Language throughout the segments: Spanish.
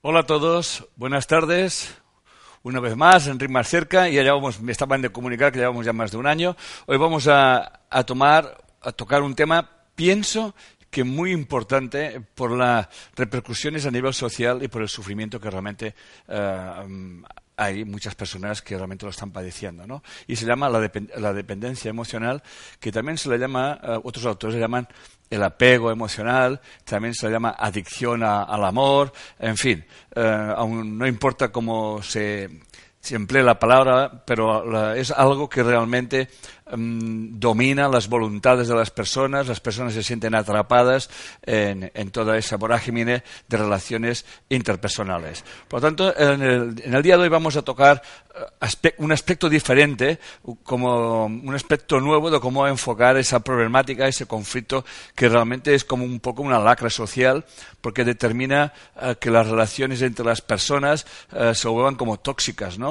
Hola a todos, buenas tardes. Una vez más, Enrique más cerca, y ya vamos, me estaban de comunicar que llevamos ya más de un año. Hoy vamos a, tomar, a tocar un tema, pienso que muy importante por las repercusiones a nivel social y por el sufrimiento que realmente eh, hay muchas personas que realmente lo están padeciendo, ¿no? Y se llama la, dependencia emocional, que también se le llama, eh, otros autores le llaman el apego emocional, también se le llama adicción al amor, en fin, eh, aún no importa cómo se, se emplee la palabra, pero es algo que realmente Mm, domina las voluntades de las personas, las personas se sienten atrapadas en, toda esa vorágine de relaciones interpersonales. Por lo tanto, en el, día de hoy vamos a tocar eh, un aspecto diferente, como un aspecto nuevo de cómo enfocar esa problemática, ese conflicto, que realmente es como un poco una lacra social, porque determina eh, que las relaciones entre las personas eh, se vuelvan como tóxicas. ¿no?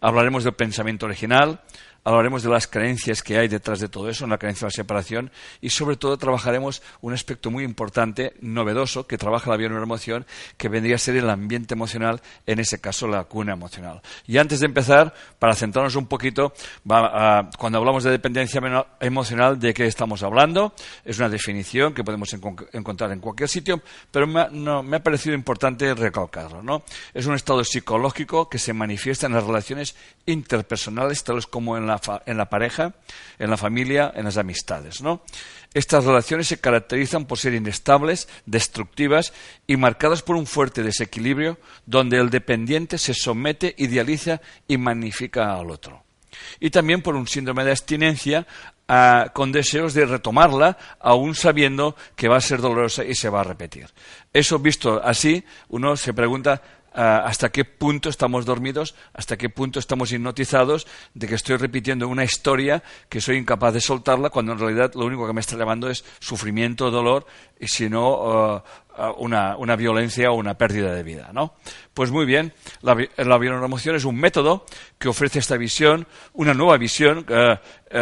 Hablaremos del pensamiento original, hablaremos de las creencias que hay detrás de todo eso, en la creencia de la separación, y sobre todo trabajaremos un aspecto muy importante, novedoso, que trabaja la bioneuroemoción, que vendría a ser el ambiente emocional, en ese caso la cuna emocional. Y antes de empezar, para centrarnos un poquito, cuando hablamos de dependencia emocional, ¿de qué estamos hablando? Es una definición que podemos encontrar en cualquier sitio, pero me, ha parecido importante recalcarlo. ¿no? Es un estado psicológico que se manifiesta en las relaciones interpersonales, tales como en en la pareja, en la familia, en las amistades. ¿no? Estas relaciones se caracterizan por ser inestables, destructivas y marcadas por un fuerte desequilibrio donde el dependiente se somete, idealiza y magnifica al otro. Y también por un síndrome de abstinencia ah, con deseos de retomarla, aún sabiendo que va a ser dolorosa y se va a repetir. Eso visto así, uno se pregunta hasta qué punto estamos dormidos, hasta qué punto estamos hipnotizados de que estoy repitiendo una historia que soy incapaz de soltarla cuando en realidad lo único que me está llevando es sufrimiento, dolor y si no una, violencia o una pérdida de vida. ¿no? Pues muy bien, la, la es un método que ofrece esta visión, una nueva visión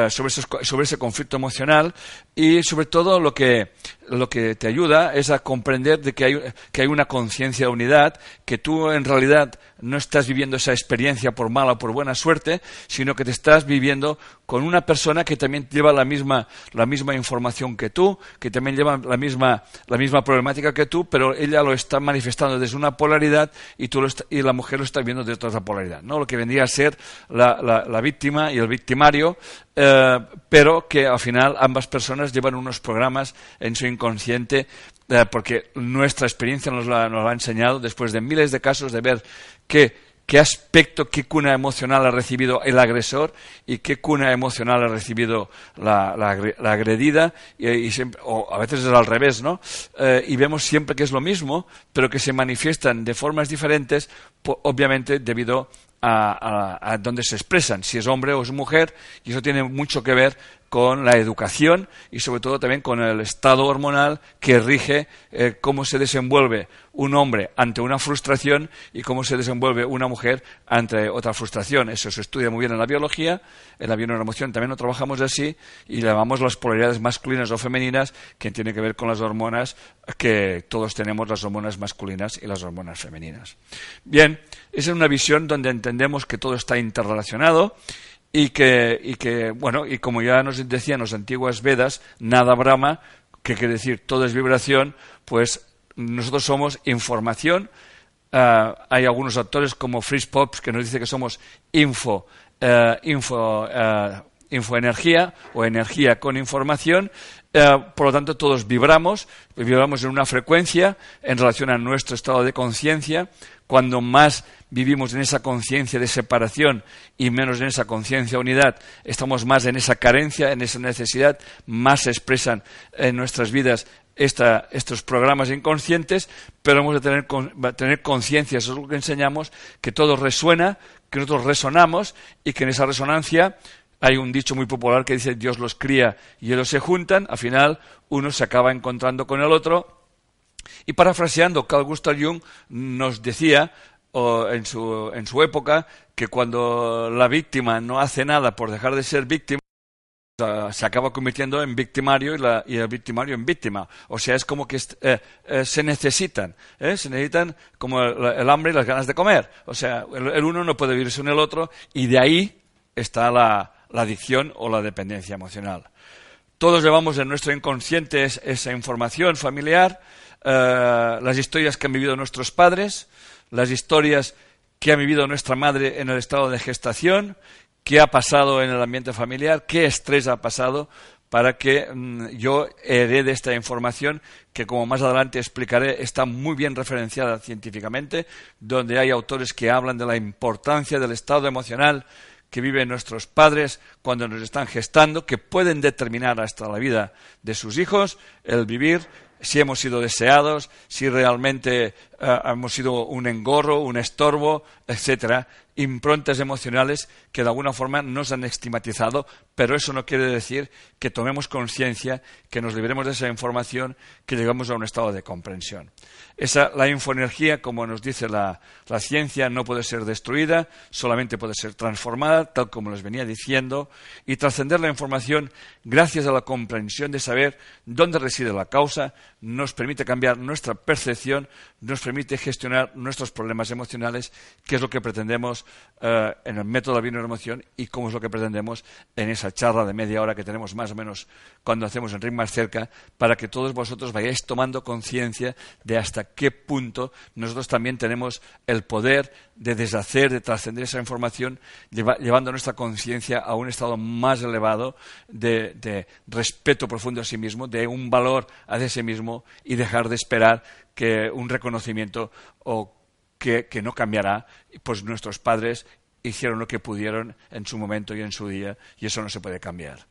sobre, sobre ese conflicto emocional y sobre todo lo que lo que te ayuda es a comprender de que hay, que hay una conciencia de unidad, que tú en realidad no estás viviendo esa experiencia por mala o por buena suerte, sino que te estás viviendo con una persona que también lleva la misma, la misma información que tú, que también lleva la misma, la misma problemática que tú, pero ella lo está manifestando desde una polaridad y, tú y la mujer lo está viendo desde otra polaridad. ¿no? Lo que vendría a ser la, la, víctima y el victimario, eh, pero que al final ambas personas llevan unos programas en su inconsciente porque nuestra experiencia nos lo, ha enseñado después de miles de casos de ver qué, aspecto, qué cuna emocional ha recibido el agresor y qué cuna emocional ha recibido la, la, agredida, y, o a veces es al revés, ¿no? Eh, y vemos siempre que es lo mismo, pero que se manifiestan de formas diferentes, obviamente debido a, a, a, se expresan, si es hombre o es mujer, y eso tiene mucho que ver con la educación y sobre todo también con el estado hormonal que rige eh, cómo se desenvuelve un hombre ante una frustración y cómo se desenvuelve una mujer ante otra frustración. Eso se estudia muy bien en la biología, en la bioneuroemoción también lo trabajamos así y llamamos las polaridades masculinas o femeninas que tiene que ver con las hormonas que todos tenemos, las hormonas masculinas y las hormonas femeninas. Bien, esa es una visión donde entendemos que todo está interrelacionado y que, y que, bueno, y como ya nos decían las antiguas Vedas, nada Brahma, que quiere decir todo es vibración, pues nosotros somos información. Ah, hay algunos actores como Fritz Pops que nos dice que somos info, uh, info, uh, infoenergía o energía con información. Por lo tanto, todos vibramos, vibramos en una frecuencia en relación a nuestro estado de conciencia. Cuando más vivimos en esa conciencia de separación y menos en esa conciencia de unidad, estamos más en esa carencia, en esa necesidad, más se expresan en nuestras vidas estos programas inconscientes, pero hemos de tener, tener conciencia, eso es lo que enseñamos, que todo resuena, que nosotros resonamos y que en esa resonancia hay un dicho muy popular que dice Dios los cría y ellos se juntan, al final uno se acaba encontrando con el otro. Y parafraseando, Carl Gustav Jung nos decía en, su, en su época que cuando la víctima no hace nada por dejar de ser víctima, se acaba convirtiendo en victimario y, la, el victimario en víctima. O sea, es como que eh, eh, se necesitan, ¿eh? se necesitan como el, hambre y las ganas de comer. O sea, el, uno no puede vivir sin el otro y de ahí está la, la adicción o la dependencia emocional. Todos llevamos en nuestro inconsciente esa información familiar, las historias que han vivido nuestros padres, las historias que ha vivido nuestra madre en el estado de gestación, qué ha pasado en el ambiente familiar, qué estrés ha pasado para que mm, yo herede esta información que, como más adelante explicaré, está muy bien referenciada científicamente, donde hay autores que hablan de la importancia del estado emocional que viven nuestros padres cuando nos están gestando, que pueden determinar hasta la vida de sus hijos el vivir si hemos sido deseados, si realmente eh, hemos sido un engorro, un estorbo, etcétera, improntas emocionales que de alguna forma nos han estigmatizado, pero eso no quiere decir que tomemos conciencia, que nos liberemos de esa información, que llegamos a un estado de comprensión. Esa, la infoenergía, como nos dice la, la ciencia, no puede ser destruida, solamente puede ser transformada, tal como les venía diciendo, y trascender la información gracias a la comprensión de saber dónde reside la causa, nos permite cambiar nuestra percepción, nos permite gestionar nuestros problemas emocionales, que es lo que pretendemos eh, en el método de la emoción y cómo es lo que pretendemos en esa charla de media hora que tenemos más o menos cuando hacemos en ritmo más cerca, para que todos vosotros vayáis tomando conciencia de hasta qué punto nosotros también tenemos el poder de deshacer, de trascender esa información, llevando nuestra conciencia a un estado más elevado de, respeto profundo a sí mismo, de un valor hacia sí mismo y dejar de esperar que un reconocimiento o que, no cambiará, pues nuestros padres hicieron lo que pudieron en su momento y en su día y eso no se puede cambiar.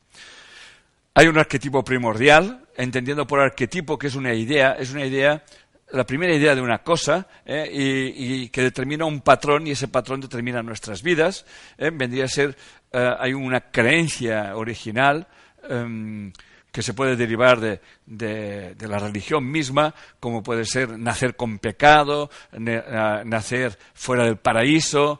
Hay un arquetipo primordial, entendiendo por arquetipo que es una idea, es una idea, la primera idea de una cosa ¿eh? y, que determina un patrón y ese patrón determina nuestras vidas. ¿eh? Vendría a ser, eh, hay una creencia original em, que se puede derivar de, de, la religión misma, como puede ser nacer con pecado, nacer fuera del paraíso,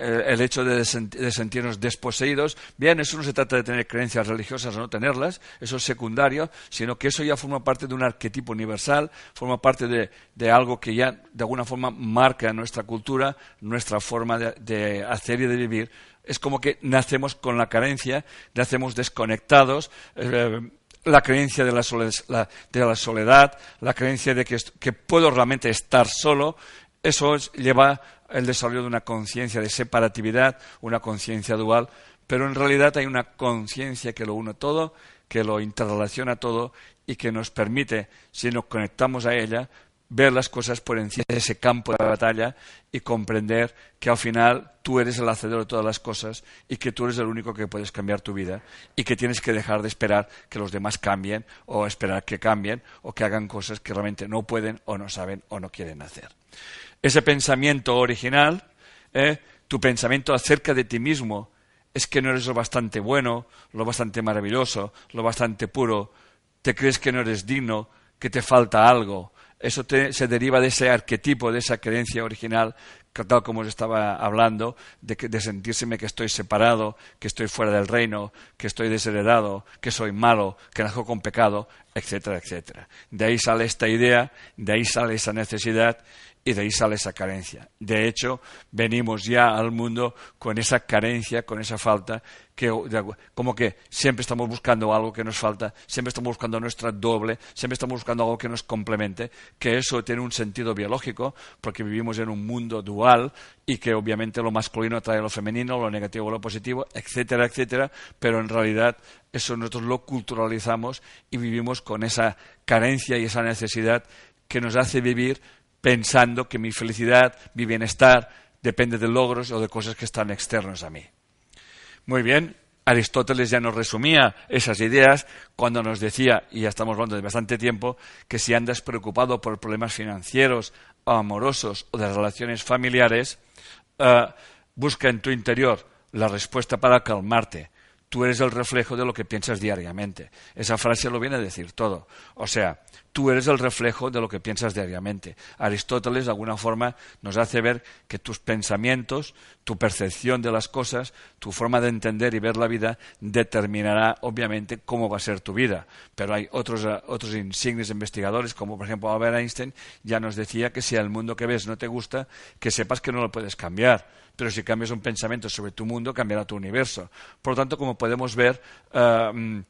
el hecho de, sentirnos desposeídos. Bien, eso no se trata de tener creencias religiosas o no tenerlas, eso es secundario, sino que eso ya forma parte de un arquetipo universal, forma parte de, de algo que ya de alguna forma marca nuestra cultura, nuestra forma de hacer y de vivir es como que nacemos con la carencia, nacemos desconectados. Eh, la creencia de la, soledad, la, creencia de que, puedo realmente estar solo, eso lleva el desarrollo de una conciencia de separatividad, una conciencia dual, pero en realidad hay una conciencia que lo une todo, que lo interrelaciona todo y que nos permite, si nos conectamos a ella, ver las cosas por encima de ese campo de batalla y comprender que al final tú eres el hacedor de todas las cosas y que tú eres el único que puedes cambiar tu vida y que tienes que dejar de esperar que los demás cambien o esperar que cambien o que hagan cosas que realmente no pueden o no saben o no quieren hacer. Ese pensamiento original, ¿eh? tu pensamiento acerca de ti mismo, es que no eres lo bastante bueno, lo bastante maravilloso, lo bastante puro, te crees que no eres digno, que te falta algo, eso se deriva de ese arquetipo, de esa creencia original, tal como os estaba hablando, de, que, de sentírseme que estoy separado, que estoy fuera del reino, que estoy desheredado, que soy malo, que najo con pecado, etcétera, etcétera. De ahí sale esta idea, de ahí sale esa necesidad y de ahí sale esa carencia. De hecho, venimos ya al mundo con esa carencia, con esa falta, que como que siempre estamos buscando algo que nos falta, siempre estamos buscando nuestra doble, siempre estamos buscando algo que nos complemente, que eso tiene un sentido biológico, porque vivimos en un mundo dual y que obviamente lo masculino atrae a lo femenino, lo negativo a lo positivo, etcétera, etcétera, pero en realidad eso nosotros lo culturalizamos y vivimos con esa carencia y esa necesidad que nos hace vivir pensando que mi felicidad, mi bienestar, depende de logros o de cosas que están externos a mí. Muy bien, Aristóteles ya nos resumía esas ideas cuando nos decía, y ya estamos hablando de bastante tiempo, que si andas preocupado por problemas financieros o amorosos o de relaciones familiares, eh, busca en tu interior la respuesta para calmarte. Tú eres el reflejo de lo que piensas diariamente. Esa frase lo viene a decir todo. O sea, tú eres el reflejo de lo que piensas diariamente. Aristóteles, de alguna forma, nos hace ver que tus pensamientos, tu percepción de las cosas, tu forma de entender y ver la vida, determinará, obviamente, cómo va a ser tu vida. Pero hay otros, eh, otros insignes investigadores, como por ejemplo Albert Einstein, ya nos decía que si el mundo que ves no te gusta, que sepas que no lo puedes cambiar pero si cambias un pensamiento sobre tu mundo, cambiará tu universo. Por lo tanto, como podemos ver, eh,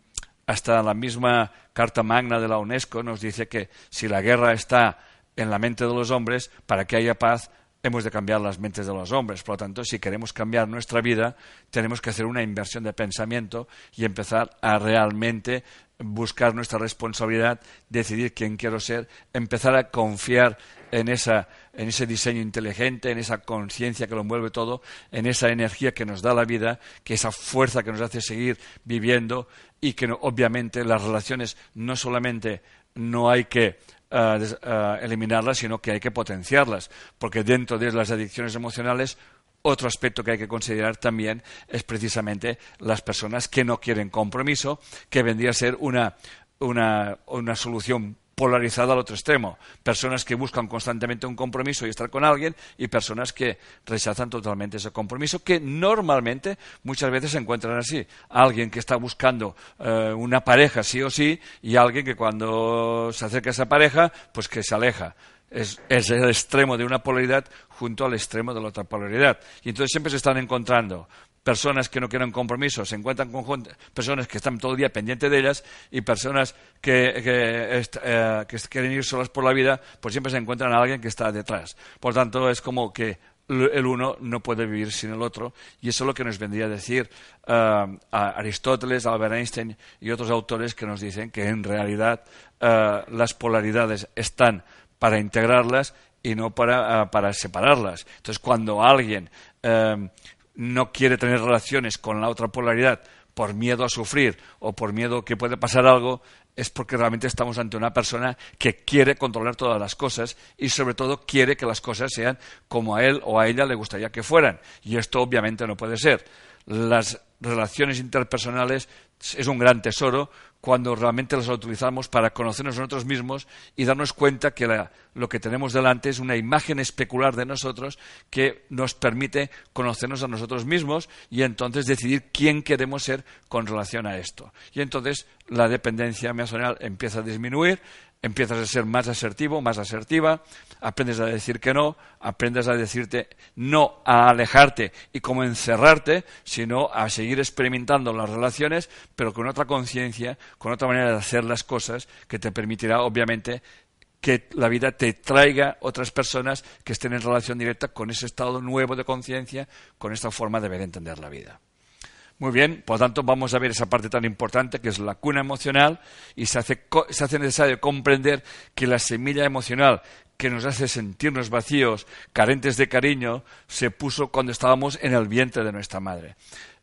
hasta la misma Carta Magna de la UNESCO nos dice que si la guerra está en la mente de los hombres, para que haya paz, hemos de cambiar las mentes de los hombres. Por lo tanto, si queremos cambiar nuestra vida, tenemos que hacer una inversión de pensamiento y empezar a realmente buscar nuestra responsabilidad, decidir quién quiero ser, empezar a confiar en, esa, en ese diseño inteligente, en esa conciencia que lo envuelve todo, en esa energía que nos da la vida, que esa fuerza que nos hace seguir viviendo y que obviamente las relaciones no solamente no hay que eh, eh, eliminarlas, sino que hay que potenciarlas, porque dentro de las adicciones emocionales otro aspecto que hay que considerar también es precisamente las personas que no quieren compromiso, que vendría a ser una, una, una solución polarizada al otro extremo. Personas que buscan constantemente un compromiso y estar con alguien y personas que rechazan totalmente ese compromiso, que normalmente muchas veces se encuentran así. Alguien que está buscando eh, una pareja sí o sí y alguien que cuando se acerca a esa pareja, pues que se aleja. Es, el extremo de una polaridad junto al extremo de la otra polaridad. Y entonces siempre se están encontrando personas que no quieren compromiso, se encuentran con personas que están todo el día pendientes de ellas y personas que, eh, quieren ir solas por la vida, pues siempre se encuentran a alguien que está detrás. Por tanto, es como que el uno no puede vivir sin el otro y eso es lo que nos vendría a decir uh, a Aristóteles, Albert Einstein y otros autores que nos dicen que en realidad uh, las polaridades están para integrarlas y no para, uh, para separarlas. Entonces, cuando alguien no quiere tener relaciones con la otra polaridad por miedo a sufrir o por miedo que puede pasar algo, es porque realmente estamos ante una persona que quiere controlar todas las cosas y sobre todo quiere que las cosas sean como a él o a ella le gustaría que fueran. Y esto obviamente no puede ser. Las relaciones interpersonales es un gran tesoro cuando realmente las utilizamos para conocernos a nosotros mismos y darnos cuenta que lo que tenemos delante es una imagen especular de nosotros que nos permite conocernos a nosotros mismos y entonces decidir quién queremos ser con relación a esto. Y entonces la dependencia emocional empieza a disminuir, empiezas a ser más asertivo, más asertiva, aprendes a decir que no, aprendes a decirte no a alejarte y como encerrarte, sino a seguir experimentando las relaciones, pero con otra conciencia, con otra manera de hacer las cosas que te permitirá, obviamente, que la vida te traiga otras personas que estén en relación directa con ese estado nuevo de conciencia, con esta forma de ver entender la vida. Muy bien, por lo tanto vamos a ver esa parte tan importante que es la cuna emocional y se hace, se hace necesario comprender que la semilla emocional que nos hace sentirnos vacíos, carentes de cariño, se puso cuando estábamos en el vientre de nuestra madre.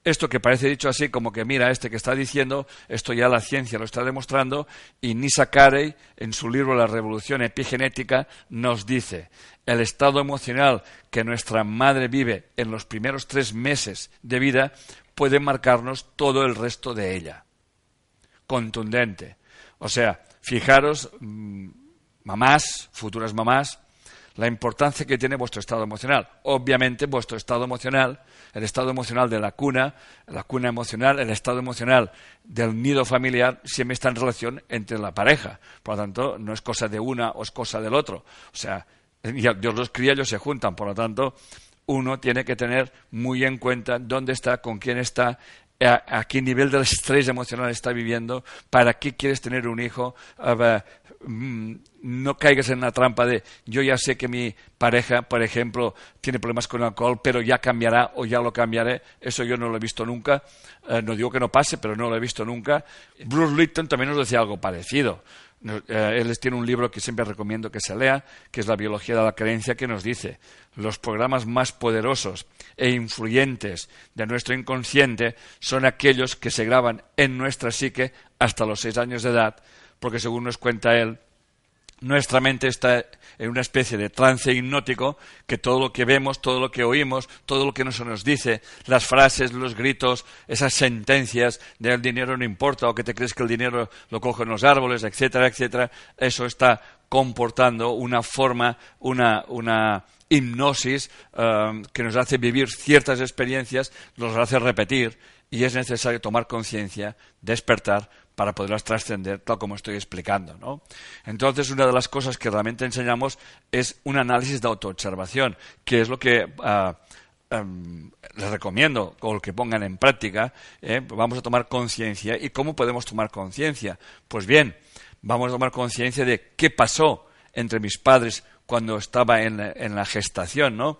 Esto que parece dicho así, como que mira, este que está diciendo, esto ya la ciencia lo está demostrando, y Nisa Carey, en su libro La revolución epigenética, nos dice, el estado emocional que nuestra madre vive en los primeros tres meses de vida puede marcarnos todo el resto de ella. Contundente. O sea, fijaros, mm, mamás, futuras mamás, la importancia que tiene vuestro estado emocional. Obviamente, vuestro estado emocional, el estado emocional de la cuna, la cuna emocional, el estado emocional del nido familiar, siempre está en relación entre la pareja. Por lo tanto, no es cosa de una o es cosa del otro. O sea, Dios los cría, ellos se juntan. Por lo tanto, uno tiene que tener muy en cuenta dónde está, con quién está, a, qué nivel de estrés emocional está viviendo, para qué quieres tener un hijo. Mm, no caigas en la trampa de yo ya sé que mi pareja, por ejemplo, tiene problemas con el alcohol, pero ya cambiará o ya lo cambiaré. Eso yo no lo he visto nunca. Eh, no digo que no pase, pero no lo he visto nunca. Bruce Lipton también nos decía algo parecido él tiene un libro que siempre recomiendo que se lea, que es La biología de la creencia, que nos dice los programas más poderosos e influyentes de nuestro inconsciente son aquellos que se graban en nuestra psique hasta los seis años de edad, porque según nos cuenta él, nuestra mente está en una especie de trance hipnótico que todo lo que vemos, todo lo que oímos, todo lo que nos, nos dice, las frases, los gritos, esas sentencias de el dinero no importa o que te crees que el dinero lo cogen los árboles, etcétera, etcétera, eso está comportando una forma, una, una hipnosis eh, que nos hace vivir ciertas experiencias, nos hace repetir y es necesario tomar conciencia, despertar para poderlas trascender, tal como estoy explicando. ¿no? Entonces, una de las cosas que realmente enseñamos es un análisis de autoobservación, que es lo que uh, les recomiendo o que pongan en práctica. ¿eh? Vamos a tomar conciencia. ¿Y cómo podemos tomar conciencia? Pues bien, vamos a tomar conciencia de qué pasó entre mis padres cuando estaba en, en la gestación, ¿no?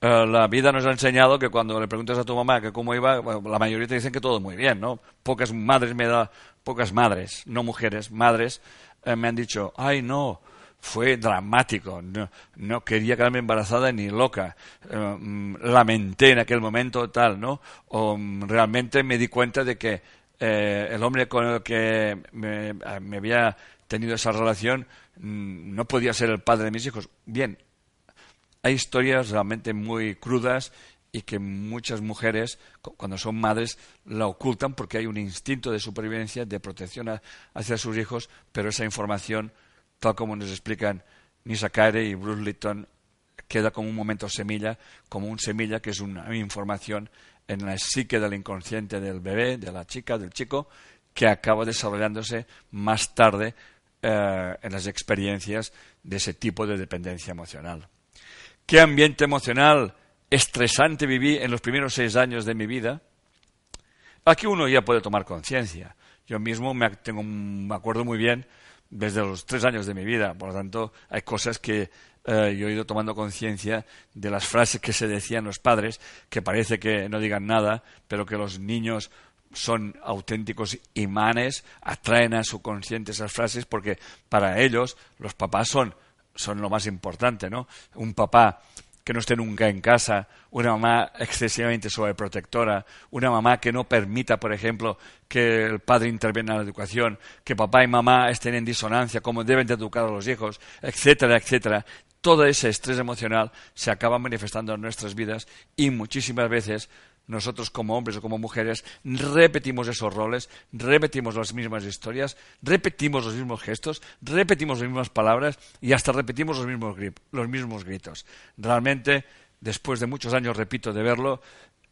Eh, la vida nos ha enseñado que cuando le preguntas a tu mamá que cómo iba, la mayoría te dicen que todo muy bien, ¿no? Pocas madres me da, pocas madres, no mujeres, madres, eh, me han dicho, ay no, fue dramático, no, quería quedarme embarazada ni loca, eh, mm, lamenté en aquel momento tal, ¿no? O mm, realmente me di cuenta de que el hombre con el que me, me había tenido esa relación mm, no podía ser el padre de mis hijos. Bien, hay historias realmente muy crudas y que muchas mujeres, cuando son madres, la ocultan porque hay un instinto de supervivencia, de protección hacia sus hijos, pero esa información, tal como nos explican Nisa Caire y Bruce Litton, queda como un momento semilla, como un semilla que es una información en la psique del inconsciente del bebé, de la chica, del chico, que acaba desarrollándose más tarde eh, en las experiencias de ese tipo de dependencia emocional qué ambiente emocional estresante viví en los primeros seis años de mi vida, aquí uno ya puede tomar conciencia. Yo mismo me, tengo, me acuerdo muy bien desde los tres años de mi vida, por lo tanto hay cosas que eh, yo he ido tomando conciencia de las frases que se decían los padres, que parece que no digan nada, pero que los niños son auténticos imanes, atraen a su consciente esas frases porque para ellos los papás son son lo más importante, ¿no? Un papá que no esté nunca en casa, una mamá excesivamente sobreprotectora, una mamá que no permita, por ejemplo, que el padre intervenga en la educación, que papá y mamá estén en disonancia, como deben de educar a los hijos, etcétera, etcétera. Todo ese estrés emocional se acaba manifestando en nuestras vidas y muchísimas veces nosotros como hombres o como mujeres repetimos esos roles, repetimos las mismas historias, repetimos los mismos gestos, repetimos las mismas palabras y hasta repetimos los mismos, los mismos gritos. Realmente, después de muchos años, repito, de verlo,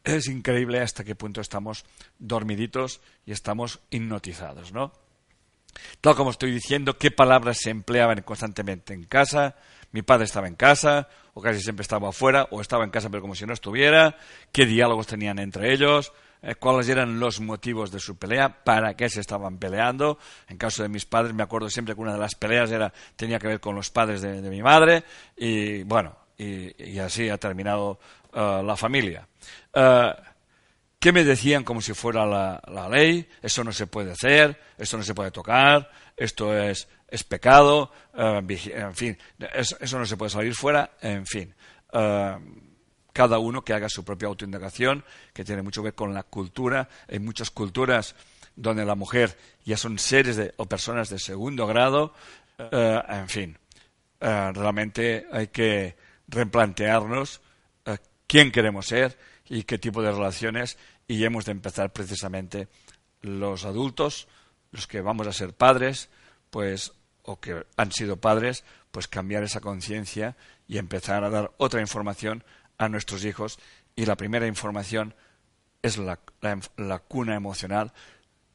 es increíble hasta qué punto estamos dormiditos y estamos hipnotizados, ¿no? Tal como estoy diciendo, qué palabras se empleaban constantemente en casa, mi padre estaba en casa, o casi siempre estaba afuera, o estaba en casa pero como si no estuviera, qué diálogos tenían entre ellos, eh, cuáles eran los motivos de su pelea, para qué se estaban peleando. En caso de mis padres, me acuerdo siempre que una de las peleas era, tenía que ver con los padres de, mi madre, y bueno, y, así ha terminado eh, la familia. Uh, ¿Qué me decían como si fuera la, ley? Eso no se puede hacer, esto no se puede tocar, esto es es pecado, eh, en fin, eso, no se puede salir fuera, en fin. Eh, cada uno que haga su propia autoindagación, que tiene mucho que ver con la cultura. Hay muchas culturas donde la mujer ya son seres o personas de segundo grado, eh, en fin. realmente hay que replantearnos quién queremos ser y qué tipo de relaciones y hemos de empezar precisamente los adultos, los que vamos a ser padres, pues o que han sido padres, pues cambiar esa conciencia y empezar a dar otra información a nuestros hijos. Y la primera información es la, la, cuna emocional,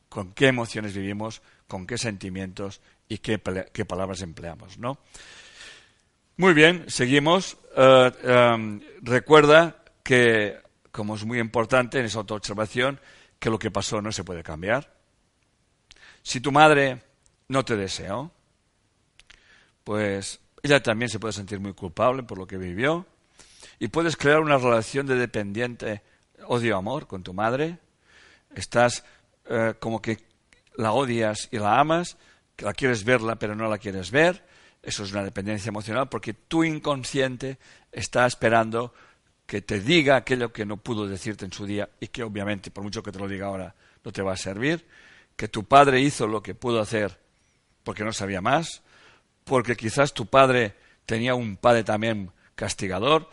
con qué emociones vivimos, con qué sentimientos y qué, qué palabras empleamos, ¿no? Muy bien, seguimos. Eh, em, recuerda que, como es muy importante en esa autoobservación, que lo que pasó no se puede cambiar. Si tu madre no te deseó, pues ella también se puede sentir muy culpable por lo que vivió. Y puedes crear una relación de dependiente odio-amor con tu madre. Estás eh, como que la odias y la amas, que la quieres verla pero no la quieres ver, eso es una dependencia emocional porque tu inconsciente está esperando que te diga aquello que no pudo decirte en su día y que obviamente, por mucho que te lo diga ahora, no te va a servir, que tu padre hizo lo que pudo hacer porque no sabía más, porque quizás tu padre tenía un padre también castigador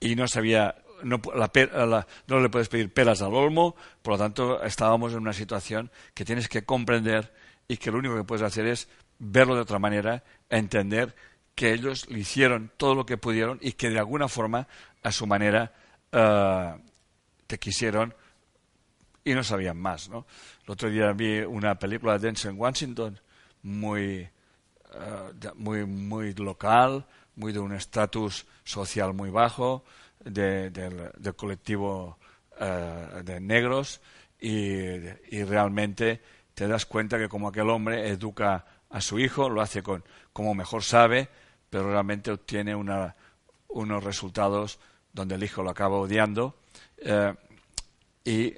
y no sabía, no, no le puedes pedir pelas al olmo, por lo tanto estábamos en una situación que tienes que comprender y que lo único que puedes hacer es verlo de otra manera, entender que ellos le hicieron todo lo que pudieron y que de alguna forma, a su manera, eh, te quisieron y no sabían más. ¿no? El otro día vi una película de Denzel Washington muy, eh, muy, muy local, muy de un estatus social muy bajo, de, del, colectivo eh, de negros, y, y realmente te das cuenta que como aquel hombre educa a su hijo, lo hace con como mejor sabe, pero realmente obtiene una, unos resultados donde el hijo lo acaba odiando eh, y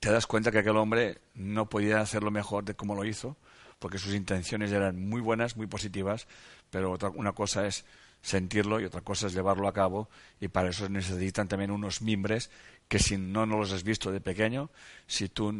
te das cuenta que aquel hombre no podía hacerlo mejor de como lo hizo, porque sus intenciones eran muy buenas, muy positivas, pero otra, una cosa es sentirlo y otra cosa es llevarlo a cabo y para eso necesitan también unos mimbres que si no, no los has visto de pequeño, si tú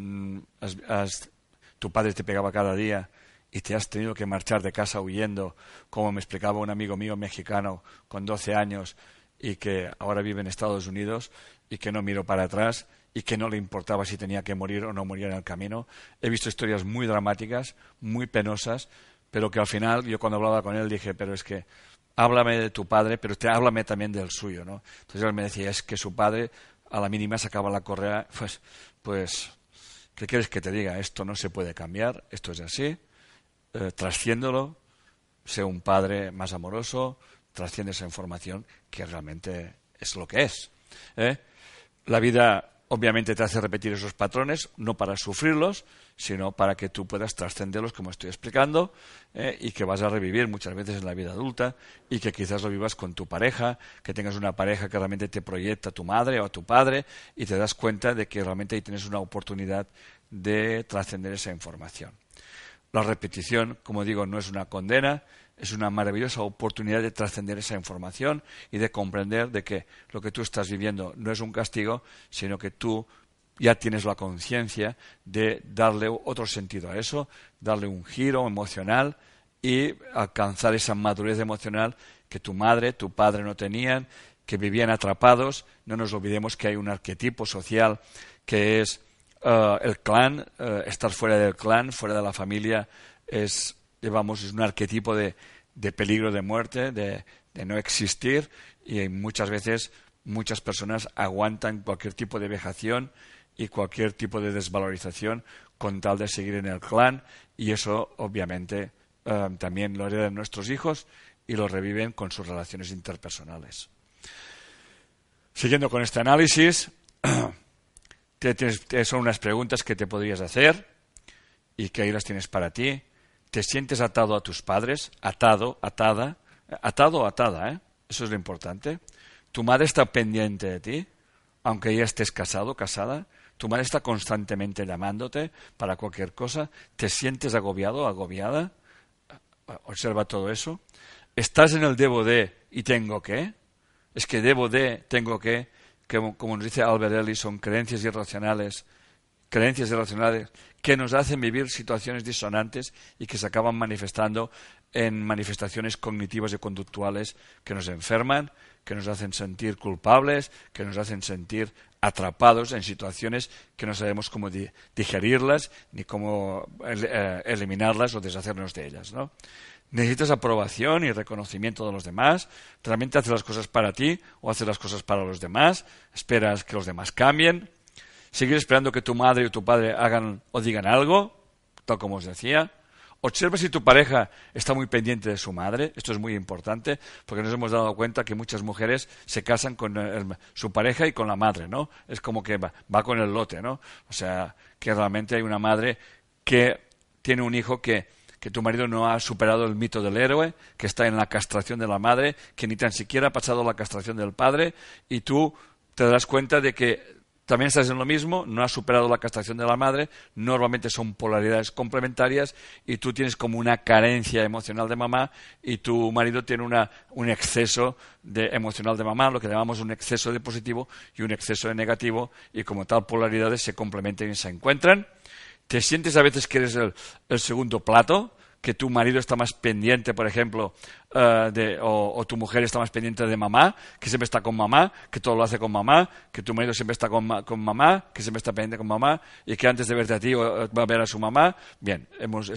tu padre te pegaba cada día y te has tenido que marchar de casa huyendo, como me explicaba un amigo mío mexicano con 12 años y que ahora vive en Estados Unidos y que no miró para atrás y que no le importaba si tenía que morir o no morir en el camino. He visto historias muy dramáticas, muy penosas, pero que al final yo cuando hablaba con él dije, pero es que háblame de tu padre, pero te háblame también del suyo, ¿no? Entonces él me decía, es que su padre a la mínima sacaba la correa, pues, pues ¿Qué quieres que te diga? Esto no se puede cambiar, esto es así. Eh, trasciéndolo, sé un padre más amoroso, trasciende esa información que realmente es lo que es. ¿eh? La vida obviamente te hace repetir esos patrones, no para sufrirlos, sino para que tú puedas trascenderlos, como estoy explicando, ¿eh? y que vas a revivir muchas veces en la vida adulta, y que quizás lo vivas con tu pareja, que tengas una pareja que realmente te proyecta a tu madre o a tu padre, y te das cuenta de que realmente ahí tienes una oportunidad de trascender esa información. La repetición, como digo, no es una condena, es una maravillosa oportunidad de trascender esa información y de comprender de que lo que tú estás viviendo no es un castigo, sino que tú ya tienes la conciencia de darle otro sentido a eso, darle un giro emocional y alcanzar esa madurez emocional que tu madre, tu padre no tenían, que vivían atrapados. No nos olvidemos que hay un arquetipo social que es eh, el clan, eh, estar fuera del clan, fuera de la familia, es, digamos, es un arquetipo de, de peligro de muerte, de, de, no existir, y muchas veces muchas personas aguantan cualquier tipo de vejación y cualquier tipo de desvalorización con tal de seguir en el clan, y eso obviamente eh, también lo heredan nuestros hijos y lo reviven con sus relaciones interpersonales. Siguiendo con este análisis, son unas preguntas que te podrías hacer y que ahí las tienes para ti. ¿Te sientes atado a tus padres? Atado, atada. Atado atada, ¿eh? Eso es lo importante. ¿Tu madre está pendiente de ti? Aunque ya estés casado, casada. ¿Tu madre está constantemente llamándote para cualquier cosa? ¿Te sientes agobiado, agobiada? Observa todo eso. ¿Estás en el debo de y tengo que? Es que debo de, tengo que que, como nos dice Albert Ellis, son creencias irracionales, creencias irracionales que nos hacen vivir situaciones disonantes y que se acaban manifestando en manifestaciones cognitivas y conductuales que nos enferman, que nos hacen sentir culpables, que nos hacen sentir atrapados en situaciones que no sabemos cómo digerirlas ni cómo eh, eliminarlas o deshacernos de ellas. necesitas aprobación y reconocimiento de los demás, realmente haces las cosas para ti o haces las cosas para los demás, esperas que los demás cambien, sigues esperando que tu madre o tu padre hagan o digan algo, tal como os decía. Observa si tu pareja está muy pendiente de su madre, esto es muy importante, porque nos hemos dado cuenta que muchas mujeres se casan con su pareja y con la madre, ¿no? Es como que va, con el lote, ¿no? O sea, que realmente hay una madre que tiene un hijo que que tu marido no ha superado el mito del héroe, que está en la castración de la madre, que ni tan siquiera ha pasado la castración del padre, y tú te das cuenta de que también estás en lo mismo, no has superado la castración de la madre, normalmente son polaridades complementarias y tú tienes como una carencia emocional de mamá y tu marido tiene una, un exceso de emocional de mamá, lo que llamamos un exceso de positivo y un exceso de negativo y como tal polaridades se complementan y se encuentran. ¿Te sientes a veces que eres el segundo plato? Que tu marido está más pendiente, por ejemplo, eh, de, o, tu mujer está más pendiente de mamá, que siempre está con mamá, que todo lo hace con mamá, que tu marido siempre está con, mamá, que siempre está pendiente con mamá, y que antes de verte a ti va a ver a su mamá. Bien, hemos,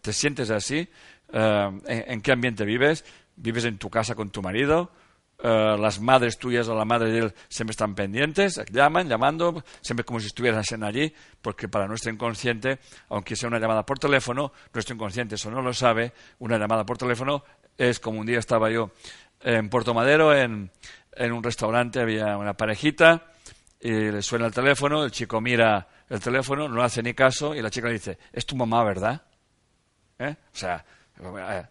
¿te sientes así? Eh, ¿en, qué ambiente vives? ¿Vives en tu casa con tu marido? Eh, las madres tuyas o la madre de él siempre están pendientes, llaman, llamando, siempre como si estuvieran allí, porque para nuestro inconsciente, aunque sea una llamada por teléfono, nuestro inconsciente eso no lo sabe, una llamada por teléfono es como un día estaba yo en Puerto Madero, en, en un restaurante, había una parejita, y le suena el teléfono, el chico mira el teléfono, no hace ni caso, y la chica le dice, es tu mamá, ¿verdad? ¿Eh? O sea,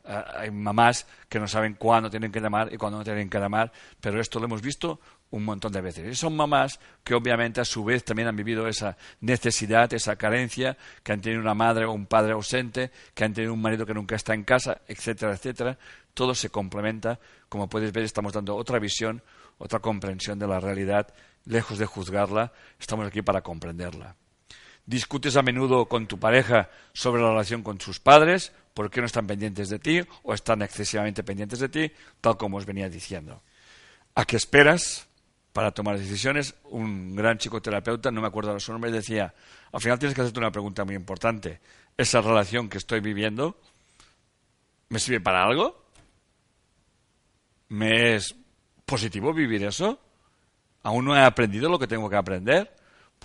hay mamás que no saben cuándo tienen que llamar y cuándo no tienen que llamar, pero esto lo hemos visto un montón de veces. Y son mamás que obviamente a su vez también han vivido esa necesidad, esa carencia, que han tenido una madre o un padre ausente, que han tenido un marido que nunca está en casa, etcétera, etcétera. Todo se complementa. Como puedes ver, estamos dando otra visión, otra comprensión de la realidad. Lejos de juzgarla, estamos aquí para comprenderla. Discutes a menudo con tu pareja sobre la relación con sus padres, por qué no están pendientes de ti o están excesivamente pendientes de ti, tal como os venía diciendo. ¿A qué esperas para tomar decisiones? Un gran psicoterapeuta, no me acuerdo de su nombre, decía, al final tienes que hacerte una pregunta muy importante. ¿Esa relación que estoy viviendo me sirve para algo? ¿Me es positivo vivir eso? ¿Aún no he aprendido lo que tengo que aprender?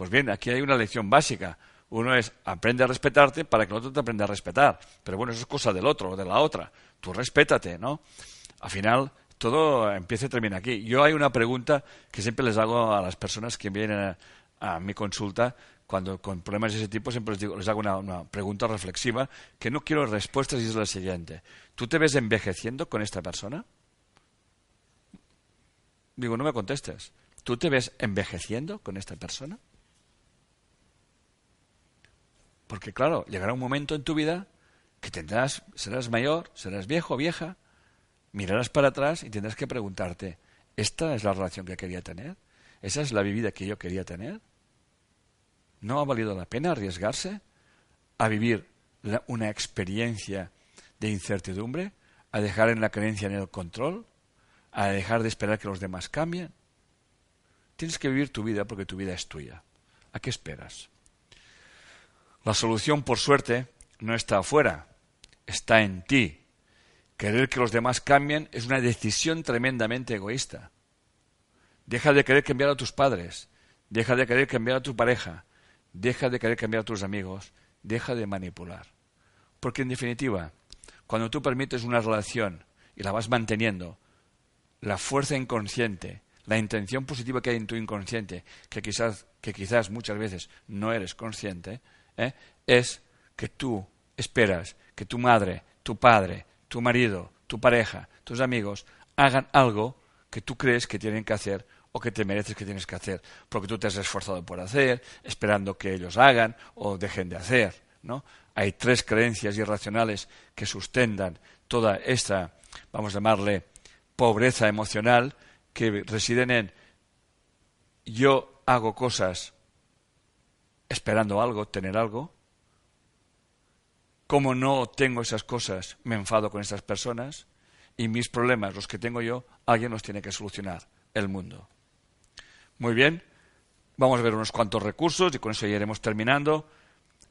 Pues bien, aquí hay una lección básica. Uno es aprende a respetarte para que el otro te aprenda a respetar. Pero bueno, eso es cosa del otro o de la otra. Tú respétate, ¿no? Al final, todo empieza y termina aquí. Yo hay una pregunta que siempre les hago a las personas que vienen a, mi consulta cuando con problemas de ese tipo siempre les, digo, les hago una, una, pregunta reflexiva que no quiero respuestas y es la siguiente. ¿Tú te ves envejeciendo con esta persona? Digo, no me contestes. ¿Tú te ves envejeciendo con esta persona? Porque claro, llegará un momento en tu vida que tendrás, serás mayor, serás viejo, vieja, mirarás para atrás y tendrás que preguntarte, ¿esta es la relación que quería tener? ¿Esa es la vida que yo quería tener? ¿No ha valido la pena arriesgarse a vivir una experiencia de incertidumbre, a dejar en la creencia en el control, a dejar de esperar que los demás cambien? Tienes que vivir tu vida porque tu vida es tuya. ¿A qué esperas? La solución, por suerte, no está afuera, está en ti. Querer que los demás cambien es una decisión tremendamente egoísta. Deja de querer cambiar a tus padres, deja de querer cambiar a tu pareja, deja de querer cambiar a tus amigos, deja de manipular. Porque en definitiva, cuando tú permites una relación y la vas manteniendo, la fuerza inconsciente, la intención positiva que hay en tu inconsciente, que quizás, que quizás muchas veces no eres consciente, ¿eh? es que tú esperas que tu madre, tu padre, tu marido, tu pareja, tus amigos hagan algo que tú crees que tienen que hacer o que te mereces que tienes que hacer, porque tú te has esforzado por hacer, esperando que ellos hagan o dejen de hacer. ¿no? Hay tres creencias irracionales que sustentan toda esta, vamos a llamarle, pobreza emocional, que residen en yo hago cosas esperando algo, tener algo. Como no tengo esas cosas, me enfado con esas personas y mis problemas, los que tengo yo, alguien los tiene que solucionar, el mundo. Muy bien, vamos a ver unos cuantos recursos y con eso ya iremos terminando.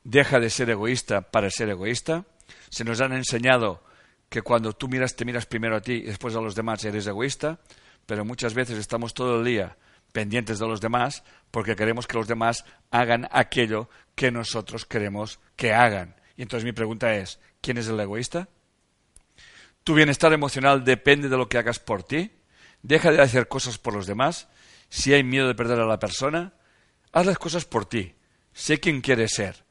Deja de ser egoísta para ser egoísta. Se nos han enseñado que cuando tú miras, te miras primero a ti y después a los demás eres egoísta, pero muchas veces estamos todo el día pendientes de los demás porque queremos que los demás hagan aquello que nosotros queremos que hagan. Y entonces mi pregunta es, ¿quién es el egoísta? ¿Tu bienestar emocional depende de lo que hagas por ti? Deja de hacer cosas por los demás. Si hay miedo de perder a la persona, haz las cosas por ti. Sé quién quieres ser.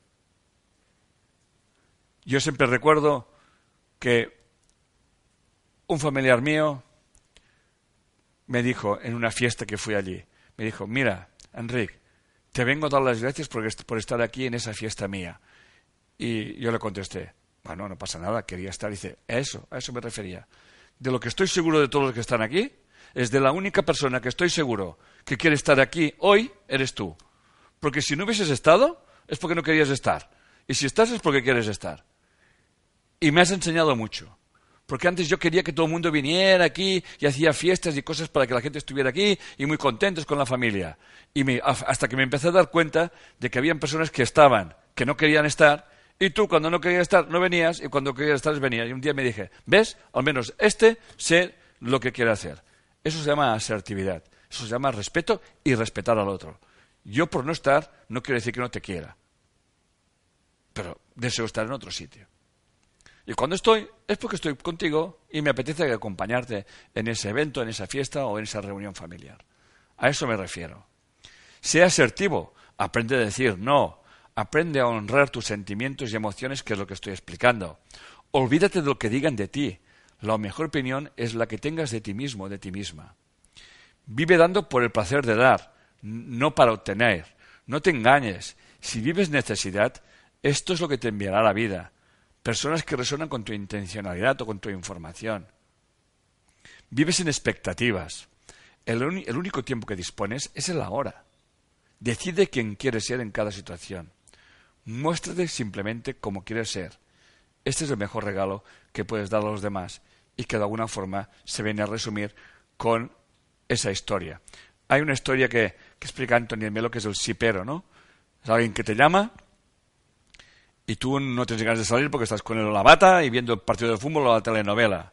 Yo siempre recuerdo que un familiar mío me dijo en una fiesta que fui allí, me dijo, mira, Enrique, te vengo a dar las gracias por, por estar aquí en esa fiesta mía. Y yo le contesté, bueno, no pasa nada, quería estar. Dice, a eso, a eso me refería. De lo que estoy seguro de todos los que están aquí, es de la única persona que estoy seguro que quiere estar aquí hoy, eres tú. Porque si no hubieses estado, es porque no querías estar. Y si estás, es porque quieres estar. Y me has enseñado mucho. Porque antes yo quería que todo el mundo viniera aquí y hacía fiestas y cosas para que la gente estuviera aquí y muy contentos con la familia. Y hasta que me empecé a dar cuenta de que habían personas que estaban, que no querían estar, y tú cuando no querías estar no venías y cuando querías estar venías. Y un día me dije, ¿ves? Al menos este sé lo que quiere hacer. Eso se llama asertividad. Eso se llama respeto y respetar al otro. Yo por no estar no quiero decir que no te quiera. Pero deseo estar en otro sitio. Y cuando estoy, es porque estoy contigo y me apetece acompañarte en ese evento, en esa fiesta o en esa reunión familiar. A eso me refiero. Sea asertivo, aprende a decir no, aprende a honrar tus sentimientos y emociones, que es lo que estoy explicando. Olvídate de lo que digan de ti. La mejor opinión es la que tengas de ti mismo, de ti misma. Vive dando por el placer de dar, no para obtener. No te engañes. Si vives necesidad, esto es lo que te enviará la vida personas que resuenan con tu intencionalidad o con tu información. Vives en expectativas. El, único tiempo que dispones es el ahora. Decide quién quieres ser en cada situación. Muéstrate simplemente como quieres ser. Este es el mejor regalo que puedes dar a los demás y que de alguna forma se viene a resumir con esa historia. Hay una historia que, que explica Antonio Melo que es el sipero, ¿no? Es alguien que te llama, y tú no tienes ganas de salir porque estás con la bata y viendo el partido de fútbol o la telenovela.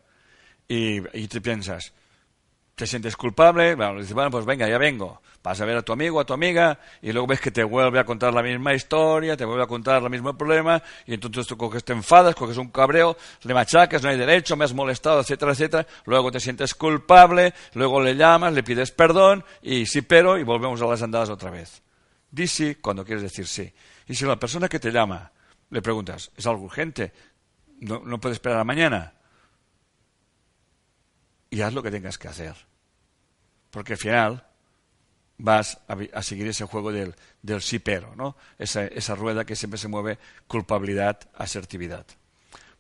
Y, te piensas, te sientes culpable, bueno, dices, bueno, pues venga, ya vengo. Vas a ver a tu amigo, a tu amiga, y luego ves que te vuelve a contar la misma historia, te vuelve a contar el mismo problema, y entonces tú coges, te enfadas, coges un cabreo, le machacas, no hay derecho, me has molestado, etcétera, etcétera. Luego te sientes culpable, luego le llamas, le pides perdón, y sí, pero, y volvemos a las andadas otra vez. Di sí cuando quieres decir sí. Y si la persona que te llama le preguntas, ¿es algo urgente? ¿No, no puede esperar a mañana? Y haz lo que tengas que hacer. Porque al final vas a, seguir ese juego del, del sí pero, ¿no? Esa, esa rueda que siempre se mueve culpabilidad, asertividad.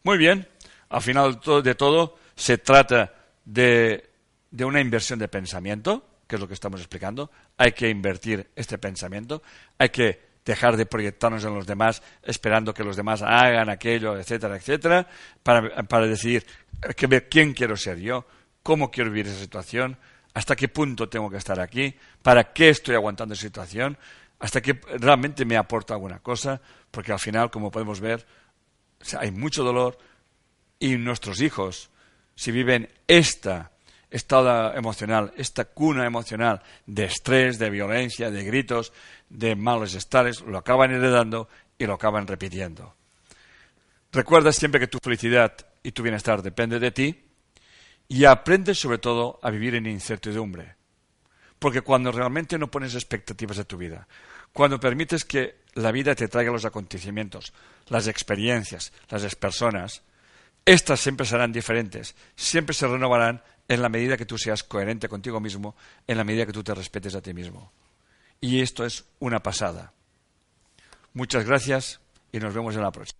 Muy bien, al final de todo se trata de, de una inversión de pensamiento, que es lo que estamos explicando. Hay que invertir este pensamiento, hay que dejar de proyectarnos en los demás esperando que los demás hagan aquello, etcétera, etcétera, para, decidir quién quiero ser yo, cómo quiero vivir esa situación, hasta qué punto tengo que estar aquí, para qué estoy aguantando esa situación, hasta que realmente me aporta alguna cosa, porque al final, como podemos ver, hay mucho dolor y nuestros hijos, si viven esta estado emocional, esta cuna emocional de estrés, de violencia, de gritos, de malos estares, lo acaban heredando y lo acaban repitiendo. Recuerda siempre que tu felicidad y tu bienestar depende de ti y aprende sobre todo a vivir en incertidumbre. Porque cuando realmente no pones expectativas de tu vida, cuando permites que la vida te traiga los acontecimientos, las experiencias, las personas, estas siempre serán diferentes, siempre se renovarán en la medida que tú seas coherente contigo mismo, en la medida que tú te respetes a ti mismo. Y esto es una pasada. Muchas gracias y nos vemos en la próxima.